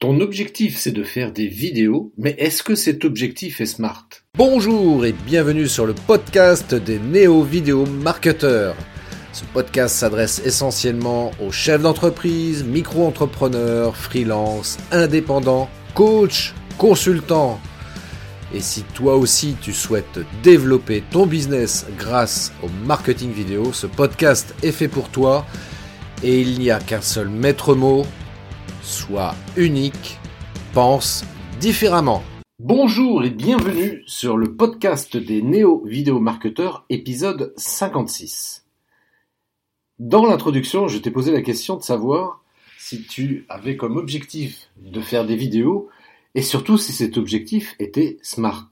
Ton objectif c'est de faire des vidéos, mais est-ce que cet objectif est smart? Bonjour et bienvenue sur le podcast des néo-vidéo marketeurs. Ce podcast s'adresse essentiellement aux chefs d'entreprise, micro-entrepreneurs, freelance, indépendants, coachs, consultants. Et si toi aussi tu souhaites développer ton business grâce au marketing vidéo, ce podcast est fait pour toi et il n'y a qu'un seul maître mot, sois unique, pense différemment. Bonjour et bienvenue sur le podcast des néo-vidéo marketeurs épisode 56. Dans l'introduction, je t'ai posé la question de savoir si tu avais comme objectif de faire des vidéos et surtout si cet objectif était smart.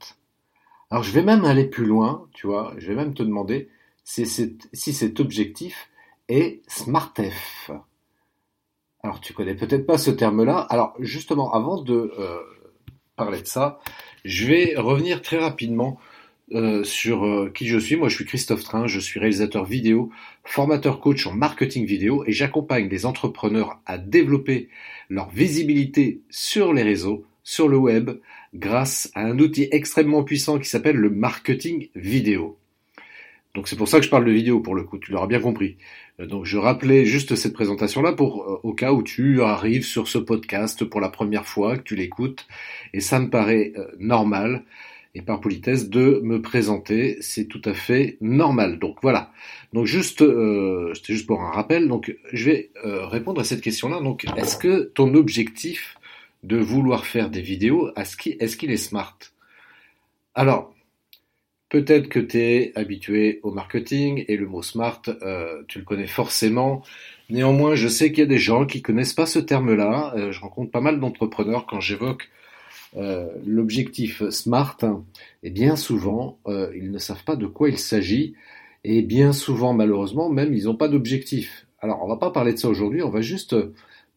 Alors je vais même aller plus loin, tu vois, je vais même te demander si, si cet objectif est SmartF. Alors tu connais peut-être pas ce terme-là. Alors justement, avant de euh, parler de ça, je vais revenir très rapidement euh, sur euh, qui je suis. Moi, je suis Christophe Train, je suis réalisateur vidéo, formateur coach en marketing vidéo et j'accompagne les entrepreneurs à développer leur visibilité sur les réseaux, sur le web, grâce à un outil extrêmement puissant qui s'appelle le marketing vidéo. Donc c'est pour ça que je parle de vidéo pour le coup, tu l'auras bien compris. Euh, donc je rappelais juste cette présentation-là pour euh, au cas où tu arrives sur ce podcast pour la première fois, que tu l'écoutes, et ça me paraît euh, normal et par politesse de me présenter, c'est tout à fait normal. Donc voilà. Donc juste, c'était juste pour un rappel. Donc je vais répondre à cette question-là. Donc est-ce que ton objectif de vouloir faire des vidéos, est-ce qu'il est smart? Alors Peut-être que tu es habitué au marketing et le mot smart, euh, tu le connais forcément. Néanmoins, je sais qu'il y a des gens qui connaissent pas ce terme-là. Euh, je rencontre pas mal d'entrepreneurs quand j'évoque euh, l'objectif smart. Et bien souvent, ils ne savent pas de quoi il s'agit. Et bien souvent, malheureusement, même, ils n'ont pas d'objectif. Alors, on va pas parler de ça aujourd'hui. On va juste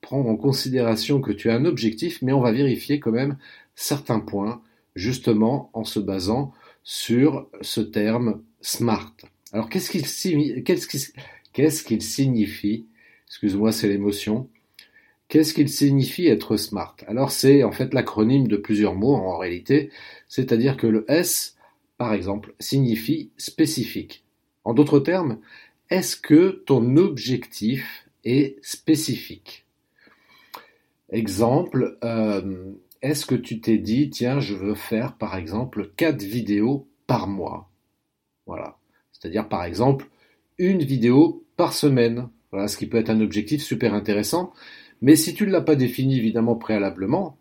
prendre en considération que tu as un objectif, mais on va vérifier quand même certains points, justement en se basant sur ce terme smart. Alors qu'est-ce qu'il signifie? Excuse-moi, c'est l'émotion. Qu'est-ce qu'il signifie être smart? Alors c'est en fait l'acronyme de plusieurs mots en réalité, c'est-à-dire que le S, par exemple, signifie spécifique. En d'autres termes, est-ce que ton objectif est spécifique? Exemple, euh, est-ce que tu t'es dit, tiens, je veux faire par exemple quatre vidéos par mois? Voilà. C'est-à-dire par exemple une vidéo par semaine. Voilà, ce qui peut être un objectif super intéressant. Mais si tu ne l'as pas défini évidemment préalablement,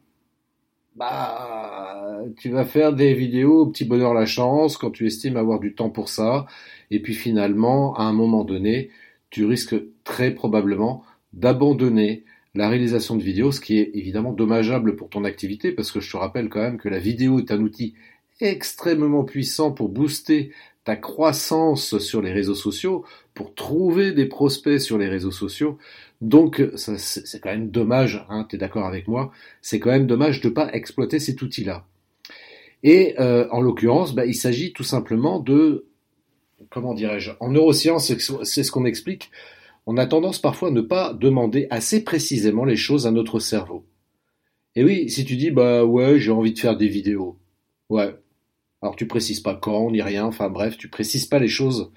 bah, tu vas faire des vidéos au petit bonheur la chance quand tu estimes avoir du temps pour ça. Et puis finalement, à un moment donné, tu risques très probablement d'abandonner la réalisation de vidéos, ce qui est évidemment dommageable pour ton activité, parce que je te rappelle quand même que la vidéo est un outil extrêmement puissant pour booster ta croissance sur les réseaux sociaux, pour trouver des prospects sur les réseaux sociaux. Donc c'est quand même dommage, hein, tu es d'accord avec moi, c'est quand même dommage de ne pas exploiter cet outil-là. Et euh, en l'occurrence, bah, il s'agit tout simplement de, comment dirais-je, en neurosciences, c'est ce qu'on explique, on a tendance parfois à ne pas demander assez précisément les choses à notre cerveau. Et oui, si tu dis bah ouais, j'ai envie de faire des vidéos. Ouais. Alors tu précises pas quand ni rien, enfin bref, tu précises pas les choses.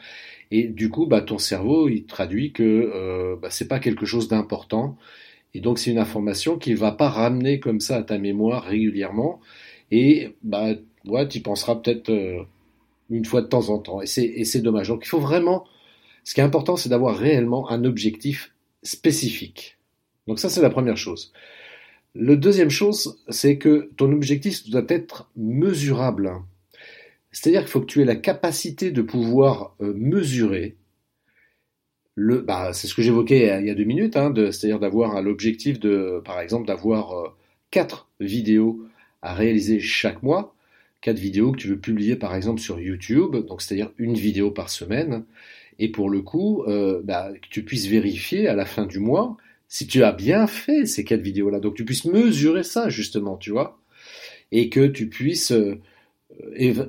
Et du coup, bah ton cerveau, il traduit que euh, bah, c'est pas quelque chose d'important. Et donc c'est une information qu'il va pas ramener comme ça à ta mémoire régulièrement. Et bah ouais, tu penseras peut-être euh, une fois de temps en temps. Et c'est dommage. Donc il faut vraiment ce qui est important, c'est d'avoir réellement un objectif spécifique. Donc ça, c'est la première chose. Le deuxième chose, c'est que ton objectif doit être mesurable. C'est-à-dire qu'il faut que tu aies la capacité de pouvoir euh, mesurer le, bah, c'est ce que j'évoquais il y a deux minutes, hein, c'est-à-dire d'avoir l'objectif de, par exemple, d'avoir euh, quatre vidéos à réaliser chaque mois, quatre vidéos que tu veux publier par exemple sur YouTube, donc c'est-à-dire une vidéo par semaine, et pour le coup, euh, bah, que tu puisses vérifier à la fin du mois si tu as bien fait ces quatre vidéos-là. Donc tu puisses mesurer ça justement, tu vois, et que tu puisses euh,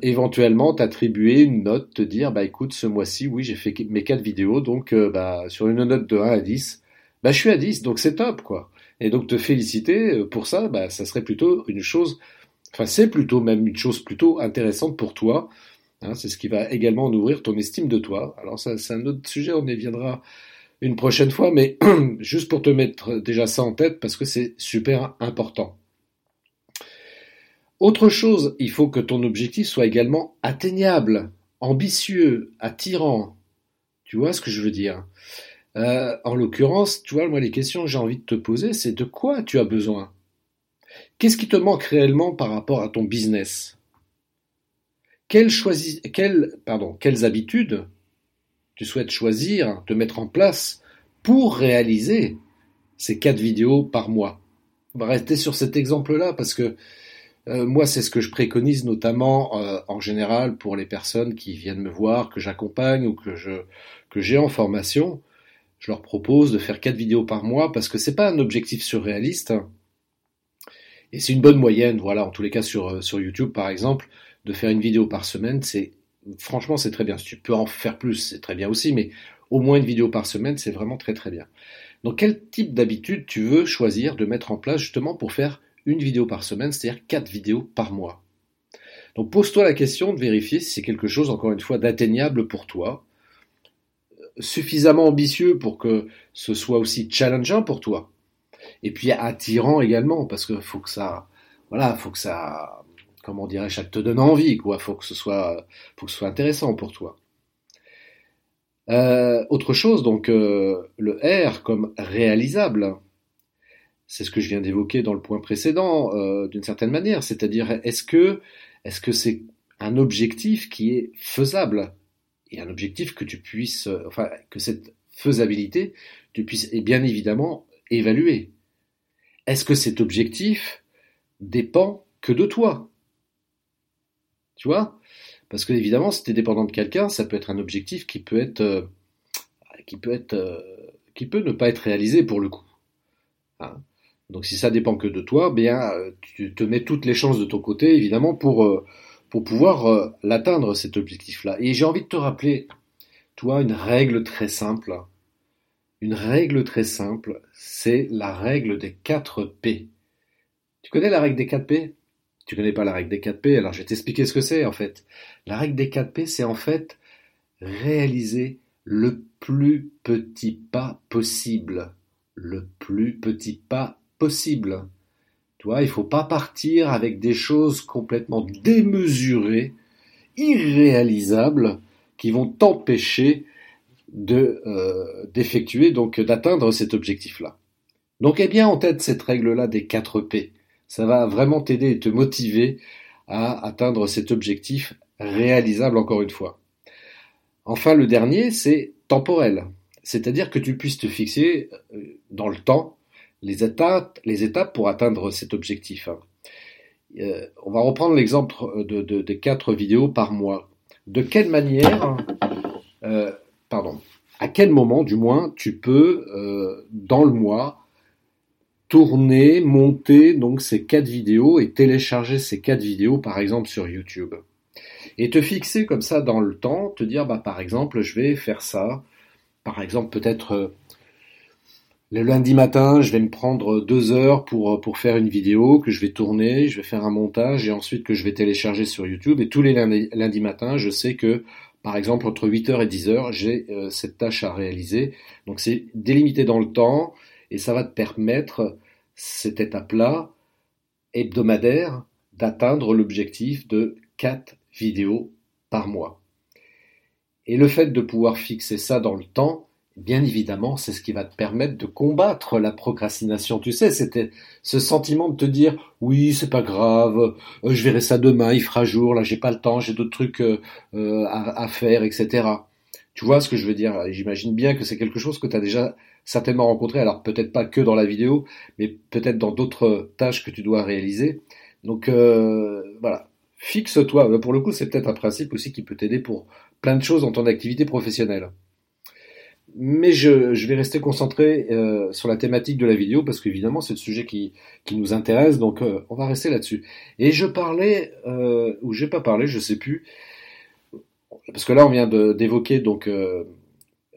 éventuellement t'attribuer une note, te dire bah écoute ce mois-ci oui j'ai fait mes quatre vidéos donc euh, bah sur une note de 1 à 10 bah je suis à 10 donc c'est top quoi Et donc te féliciter pour ça, bah, ça serait plutôt une chose, enfin c'est plutôt même une chose plutôt intéressante pour toi. Hein, c'est ce qui va également ouvrir ton estime de toi. Alors ça, c'est un autre sujet, on y viendra une prochaine fois, mais juste pour te mettre déjà ça en tête parce que c'est super important. Autre chose, il faut que ton objectif soit également atteignable, ambitieux, attirant. Tu vois ce que je veux dire? Euh, En l'occurrence, tu vois, moi les questions que j'ai envie de te poser, c'est de quoi tu as besoin? Qu'est-ce qui te manque réellement par rapport à ton business? Quelles, habitudes tu souhaites choisir de mettre en place pour réaliser ces quatre vidéos par mois? On va rester sur cet exemple-là parce que euh, moi, c'est ce que je préconise notamment euh, en général pour les personnes qui viennent me voir, que j'accompagne ou que j'ai en formation. Je leur propose de faire quatre vidéos par mois parce que c'est pas un objectif surréaliste et c'est une bonne moyenne. Voilà, en tous les cas sur euh, sur YouTube par exemple, de faire une vidéo par semaine, c'est franchement, c'est très bien. Si tu peux en faire plus, c'est très bien aussi, mais au moins une vidéo par semaine, c'est vraiment très très bien. Donc quel type d'habitude tu veux choisir de mettre en place justement pour faire une vidéo par semaine, c'est-à-dire quatre vidéos par mois? Donc pose-toi la question de vérifier si c'est quelque chose, encore une fois, d'atteignable pour toi, suffisamment ambitieux pour que ce soit aussi challengeant pour toi, et puis attirant également, parce que faut que ça, voilà, faut que ça, comment dirais-je, ça te donne envie, quoi. Faut que ce soit, faut que ce soit intéressant pour toi. Euh, autre chose, donc euh, le R comme réalisable. C'est ce que je viens d'évoquer dans le point précédent, euh, d'une certaine manière. C'est-à-dire, est-ce que, est-ce que c'est un objectif qui est faisable et un objectif que tu puisses, enfin, que cette faisabilité, tu puisses, et bien évidemment, évaluer? Est-ce que cet objectif dépend que de toi? Tu vois? Parce que évidemment, si tu es dépendant de quelqu'un, ça peut être un objectif qui peut être euh, qui peut être euh, qui peut ne pas être réalisé pour le coup. Hein? Donc si ça dépend que de toi, bien euh, tu te mets toutes les chances de ton côté évidemment pour pour pouvoir l'atteindre cet objectif-là. Et j'ai envie de te rappeler, toi, une règle très simple. Une règle très simple, c'est la règle des 4 P. Tu connais la règle des 4 P? Tu connais pas la règle des 4 P, alors je vais t'expliquer ce que c'est en fait. La règle des 4 P, c'est en fait réaliser le plus petit pas possible. Le plus petit pas possible. Tu vois, il faut pas partir avec des choses complètement démesurées, irréalisables, qui vont t'empêcher euh, d'effectuer donc d'atteindre cet objectif-là. Donc aie bien en tête cette règle-là des 4 P. Ça va vraiment t'aider et te motiver à atteindre cet objectif réalisable encore une fois. Enfin, le dernier, c'est temporel. C'est-à-dire que tu puisses te fixer euh, dans le temps les étapes, pour atteindre cet objectif. Euh, on va reprendre l'exemple de, des quatre vidéos par mois. De quelle manière, euh, pardon, à quel moment du moins tu peux, dans le mois, tourner, monter donc ces quatre vidéos et télécharger ces quatre vidéos par exemple sur YouTube. Et te fixer comme ça dans le temps, te dire bah par exemple je vais faire ça, par exemple peut-être euh, le lundi matin je vais me prendre deux heures pour, pour faire une vidéo que je vais tourner, je vais faire un montage et ensuite que je vais télécharger sur YouTube et tous les lundis, lundis matins je sais que par exemple entre 8h et 10h j'ai euh, cette tâche à réaliser. Donc c'est délimité dans le temps et ça va te permettre cette étape-là hebdomadaire d'atteindre l'objectif de 4 vidéos par mois. Et le fait de pouvoir fixer ça dans le temps, bien évidemment, c'est ce qui va te permettre de combattre la procrastination. Tu sais, c'était ce sentiment de te dire oui, c'est pas grave, euh, je verrai ça demain, il fera jour, là j'ai pas le temps, j'ai d'autres trucs euh, euh, à, à, faire, etc. Tu vois ce que je veux dire J'imagine bien que c'est quelque chose que tu as déjà certainement rencontré, alors peut-être pas que dans la vidéo, mais peut-être dans d'autres tâches que tu dois réaliser. Donc euh, voilà, fixe-toi. Pour le coup, c'est peut-être un principe aussi qui peut t'aider pour plein de choses dans ton activité professionnelle. Mais je, vais rester concentré euh, sur la thématique de la vidéo parce qu'évidemment c'est le sujet qui, qui nous intéresse, donc euh, on va rester là-dessus. Et je parlais, euh, ou j'ai pas parlé, je sais plus, parce que là on vient d'évoquer donc euh,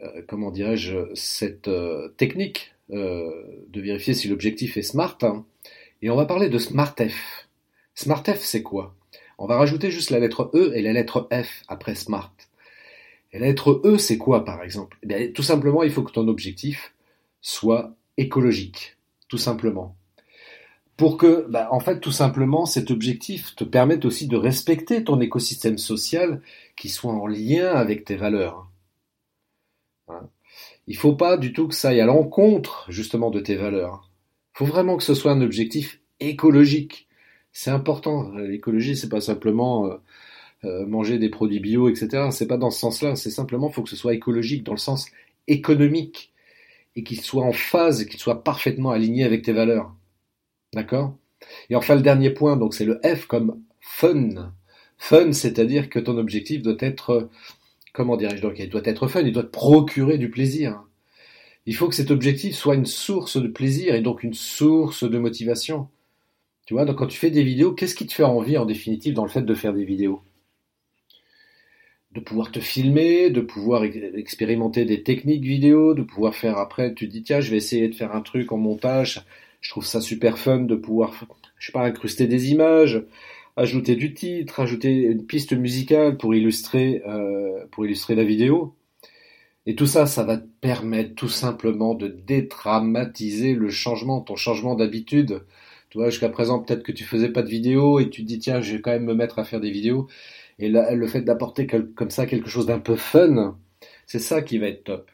euh, comment dirais-je cette euh, technique de vérifier si l'objectif est smart. Hein. et on va parler de SmartF. SmartF, c'est quoi? On va rajouter juste la lettre E et la lettre F après Smart. Et la lettre E, c'est quoi par exemple? Eh Tout simplement, il faut que ton objectif soit écologique, tout simplement. Pour que, bah, en fait, tout simplement, cet objectif te permette aussi de respecter ton écosystème social qui soit en lien avec tes valeurs. Hein. Il faut pas du tout que ça aille à l'encontre, justement, de tes valeurs. Il faut vraiment que ce soit un objectif écologique. C'est important. L'écologie, c'est pas simplement euh, euh, manger des produits bio, etc. C'est pas dans ce sens-là. C'est simplement, faut que ce soit écologique dans le sens économique et qu'il soit en phase, qu'il soit parfaitement aligné avec tes valeurs. D'accord? Et enfin, le dernier point, donc c'est le F comme fun. Fun, c'est-à-dire que ton objectif doit être, comment dirais-je donc, il doit être fun, il doit te procurer du plaisir. Il faut que cet objectif soit une source de plaisir et donc une source de motivation. Tu vois, donc quand tu fais des vidéos, qu'est-ce qui te fait envie en définitive dans le fait de faire des vidéos? De pouvoir te filmer, de pouvoir expérimenter des techniques vidéo, de pouvoir faire après, tu te dis tiens, je vais essayer de faire un truc en montage. Je trouve ça super fun de pouvoir, je sais pas, incruster des images, ajouter du titre, ajouter une piste musicale pour illustrer, euh, pour illustrer la vidéo. Et tout ça, ça va te permettre tout simplement de dédramatiser le changement, ton changement d'habitude. Tu vois, jusqu'à présent, peut-être que tu faisais pas de vidéo et tu te dis tiens, je vais quand même me mettre à faire des vidéos. Et le fait d'apporter comme ça quelque chose d'un peu fun, c'est ça qui va être top.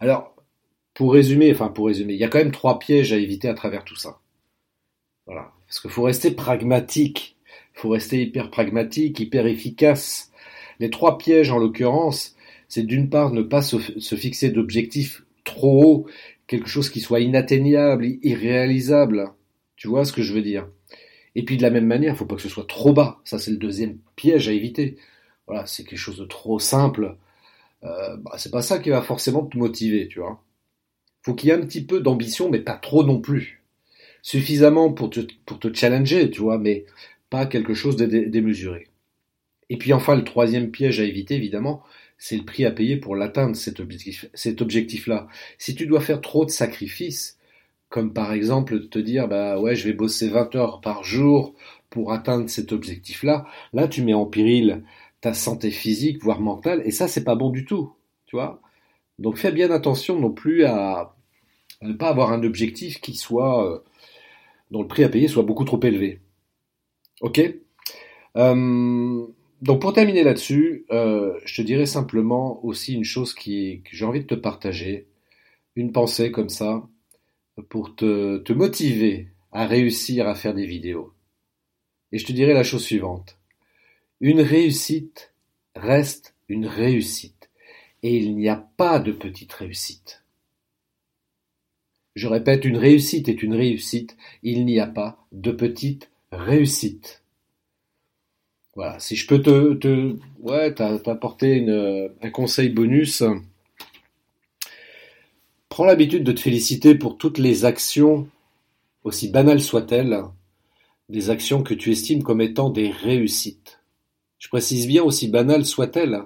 Alors, pour résumer, enfin pour résumer, il y a quand même trois pièges à éviter à travers tout ça. Voilà. Parce qu'il faut rester pragmatique. Il faut rester hyper pragmatique, hyper efficace. Les trois pièges, en l'occurrence, c'est d'une part ne pas se, fixer d'objectifs trop hauts, quelque chose qui soit inatteignable, irréalisable. Tu vois ce que je veux dire? Et puis de la même manière, il faut pas que ce soit trop bas. Ça, c'est le deuxième piège à éviter. Voilà, c'est quelque chose de trop simple. Euh, bah, c'est pas ça qui va forcément te motiver, tu vois. Faut qu'il y ait un petit peu d'ambition, mais pas trop non plus. Suffisamment pour te, challenger, tu vois, mais pas quelque chose de démesuré. Et puis enfin, le troisième piège à éviter, évidemment, c'est le prix à payer pour l'atteindre, cet objectif, cet objectif-là. Si tu dois faire trop de sacrifices, comme par exemple te dire bah ouais je vais bosser 20 heures par jour pour atteindre cet objectif là là tu mets en péril ta santé physique voire mentale et ça c'est pas bon du tout tu vois donc fais bien attention non plus à, ne pas avoir un objectif qui soit euh, dont le prix à payer soit beaucoup trop élevé ok? Euh, donc pour terminer là-dessus, euh, je te dirais simplement aussi une chose qui, que j'ai envie de te partager, une pensée comme ça pour te, te motiver à réussir à faire des vidéos. Et je te dirais la chose suivante. Une réussite reste une réussite. Et il n'y a pas de petite réussite. Je répète, une réussite est une réussite. Il n'y a pas de petite réussite. Voilà. Si je peux te, ouais, t'apporter un conseil bonus, Prends l'habitude de te féliciter pour toutes les actions, aussi banales soient-elles, des actions que tu estimes comme étant des réussites. Je précise bien aussi banales soient-elles.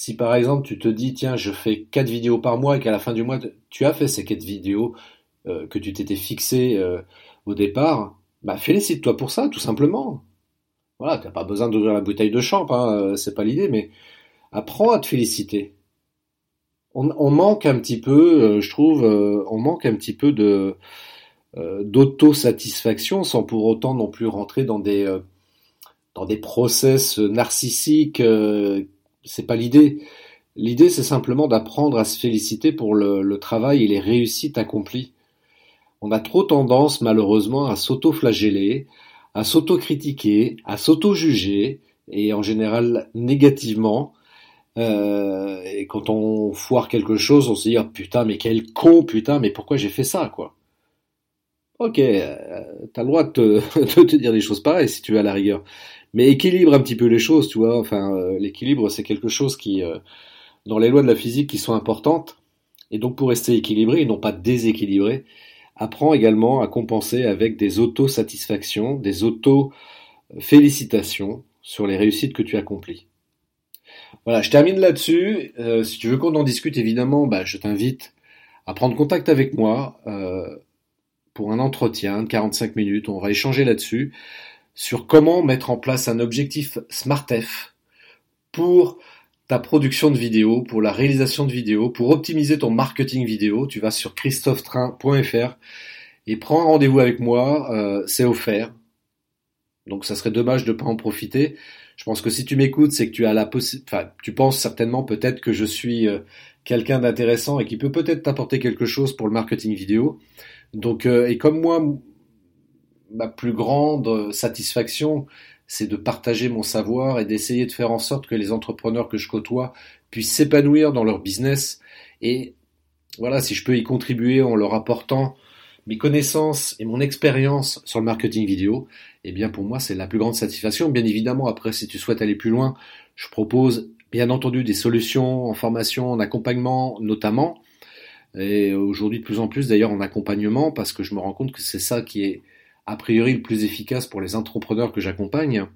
Si par exemple tu te dis tiens je fais quatre vidéos par mois et qu'à la fin du mois tu as fait ces quatre vidéos euh, que tu t'étais fixé euh, au départ, bah félicite-toi pour ça tout simplement. Voilà, t'as pas besoin d'ouvrir la bouteille de champ, hein, euh, c'est pas l'idée, mais apprends à te féliciter on, manque un petit peu, je trouve, on manque un petit peu d'autosatisfaction sans pour autant non plus rentrer dans des dans des process narcissiques. C'est pas l'idée. L'idée, c'est simplement d'apprendre à se féliciter pour le, travail et les réussites accomplies. On a trop tendance, malheureusement, à s'auto-flageller, à s'auto-critiquer, à s'auto-juger, et en général négativement, euh, et quand on foire quelque chose, on se dit oh, putain mais quel con putain mais pourquoi j'ai fait ça quoi? Ok, euh, t'as le droit de te, te, dire des choses pareilles si tu veux à la rigueur, mais équilibre un petit peu les choses, tu vois. Enfin, euh, l'équilibre c'est quelque chose qui, dans les lois de la physique, qui sont importantes. Et donc pour rester équilibré et non pas déséquilibré, apprends également à compenser avec des auto-satisfactions, des auto-félicitations sur les réussites que tu accomplis. Voilà, je termine là-dessus. Euh, si tu veux qu'on en discute, évidemment, bah, je t'invite à prendre contact avec moi euh, pour un entretien de 45 minutes. On va échanger là-dessus sur comment mettre en place un objectif SmartF pour ta production de vidéos, pour la réalisation de vidéos, pour optimiser ton marketing vidéo. Tu vas sur christophetrain.fr et prends rendez-vous avec moi. Euh, c'est offert. Donc ça serait dommage de ne pas en profiter. Je pense que si tu m'écoutes, c'est que tu as la possibilité, enfin, tu penses certainement peut-être que je suis euh, quelqu'un d'intéressant et qui peut peut-être t'apporter quelque chose pour le marketing vidéo. Donc, euh, et comme moi, ma plus grande satisfaction, c'est de partager mon savoir et d'essayer de faire en sorte que les entrepreneurs que je côtoie puissent s'épanouir dans leur business. Et voilà, si je peux y contribuer en leur apportant mes connaissances et mon expérience sur le marketing vidéo, eh bien pour moi c'est la plus grande satisfaction. Bien évidemment, après si tu souhaites aller plus loin, je propose bien entendu des solutions en formation, en accompagnement notamment, et aujourd'hui de plus en plus d'ailleurs en accompagnement parce que je me rends compte que c'est ça qui est a priori le plus efficace pour les entrepreneurs que j'accompagne.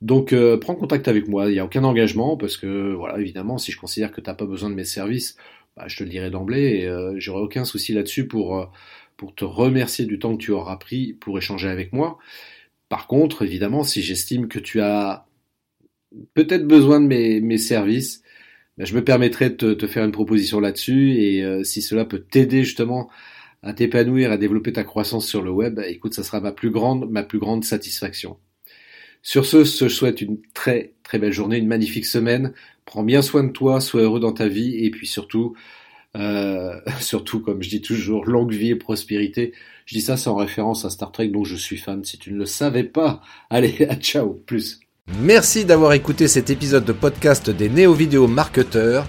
Donc euh, prends contact avec moi, il n'y a aucun engagement parce que voilà évidemment si je considère que tu n'as pas besoin de mes services, bah, je te le dirai d'emblée et euh, j'aurai aucun souci là-dessus pour euh, pour te remercier du temps que tu auras pris pour échanger avec moi. Par contre, évidemment, si j'estime que tu as peut-être besoin de mes, services, ben, je me permettrai de te, faire une proposition là-dessus et si cela peut t'aider justement à t'épanouir, à développer ta croissance sur le web, écoute, ça sera ma plus grande, ma plus grande satisfaction. Sur ce, je souhaite une très très belle journée, une magnifique semaine. Prends bien soin de toi, sois heureux dans ta vie et puis surtout, euh, surtout, comme je dis toujours, longue vie et prospérité. Je dis ça, c'est en référence à Star Trek dont je suis fan. Si tu ne le savais pas, allez, à ciao, plus. Merci d'avoir écouté cet épisode de podcast des néo-vidéo marketeurs.